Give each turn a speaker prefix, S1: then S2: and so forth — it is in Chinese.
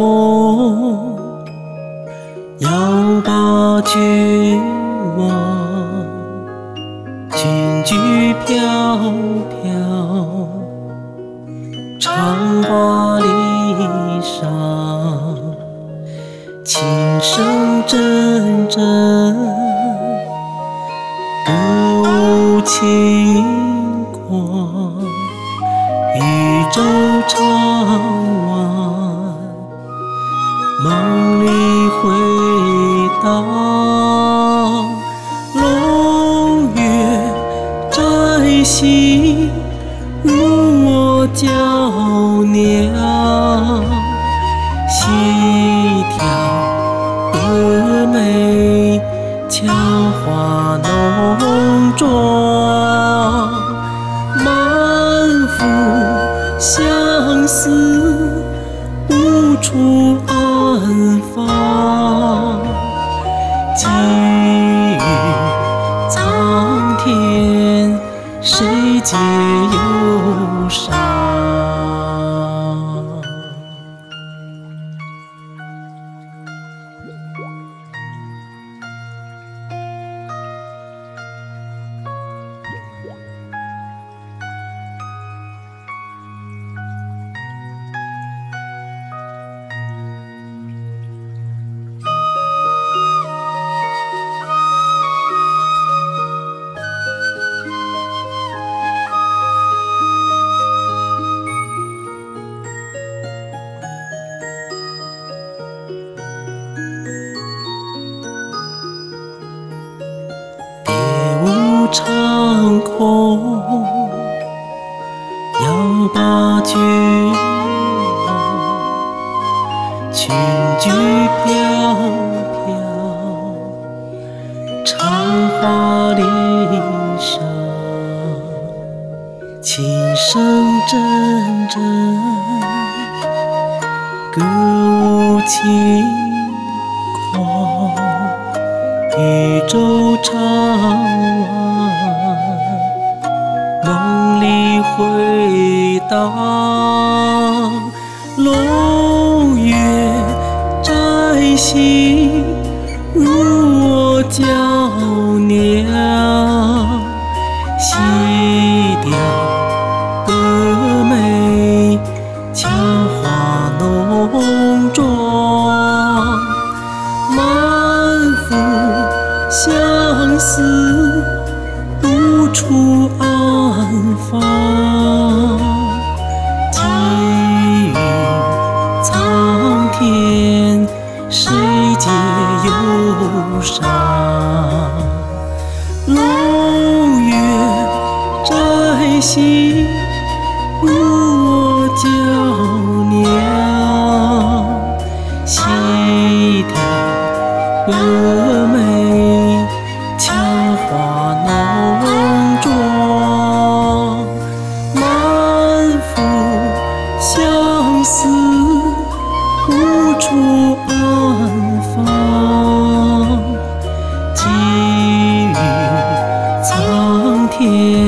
S1: 风，要把君望，金菊飘飘，长挂离殇，琴声阵阵，歌舞轻狂，渔舟唱。回荡，龙跃摘星，入我娇娘，细挑蛾眉，俏画浓妆，满腹相思，无处安放。解忧伤？长空，要把菊裙裾飘飘，长花篱上，琴声阵阵，歌舞轻狂。渔舟唱回荡，龙月摘星，入我娇娘，细雕蛾眉，俏画浓妆。满腹相思，无处安安放。寄予苍天，谁解忧伤？龙月摘星，入我娇娘，细挑。蛾眉，俏画浓孤岸风，寄语苍天。